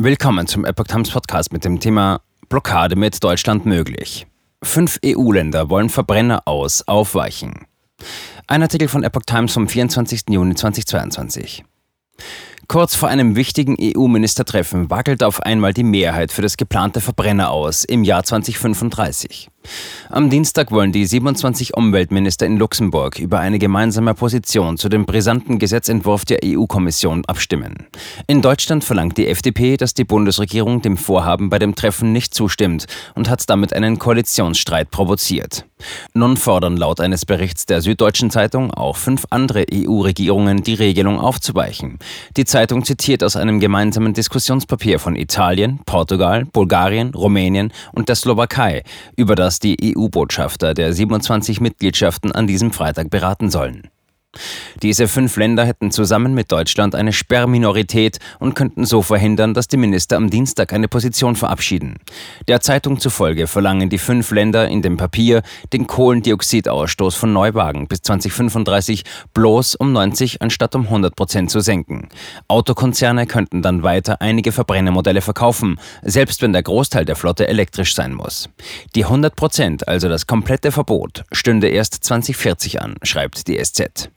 Willkommen zum Epoch Times Podcast mit dem Thema Blockade mit Deutschland möglich. Fünf EU-Länder wollen Verbrenner aus aufweichen. Ein Artikel von Epoch Times vom 24. Juni 2022. Kurz vor einem wichtigen EU-Ministertreffen wackelt auf einmal die Mehrheit für das geplante Verbrenner aus im Jahr 2035. Am Dienstag wollen die 27 Umweltminister in Luxemburg über eine gemeinsame Position zu dem brisanten Gesetzentwurf der EU-Kommission abstimmen. In Deutschland verlangt die FDP, dass die Bundesregierung dem Vorhaben bei dem Treffen nicht zustimmt und hat damit einen Koalitionsstreit provoziert. Nun fordern laut eines Berichts der Süddeutschen Zeitung auch fünf andere EU-Regierungen, die Regelung aufzuweichen. Die Zeitung zitiert aus einem gemeinsamen Diskussionspapier von Italien, Portugal, Bulgarien, Rumänien und der Slowakei über das die EU-Botschafter der 27 Mitgliedschaften an diesem Freitag beraten sollen. Diese fünf Länder hätten zusammen mit Deutschland eine Sperrminorität und könnten so verhindern, dass die Minister am Dienstag eine Position verabschieden. Der Zeitung zufolge verlangen die fünf Länder in dem Papier, den Kohlendioxidausstoß von Neuwagen bis 2035 bloß um 90 anstatt um 100 Prozent zu senken. Autokonzerne könnten dann weiter einige Verbrennermodelle verkaufen, selbst wenn der Großteil der Flotte elektrisch sein muss. Die 100 Prozent, also das komplette Verbot, stünde erst 2040 an, schreibt die SZ.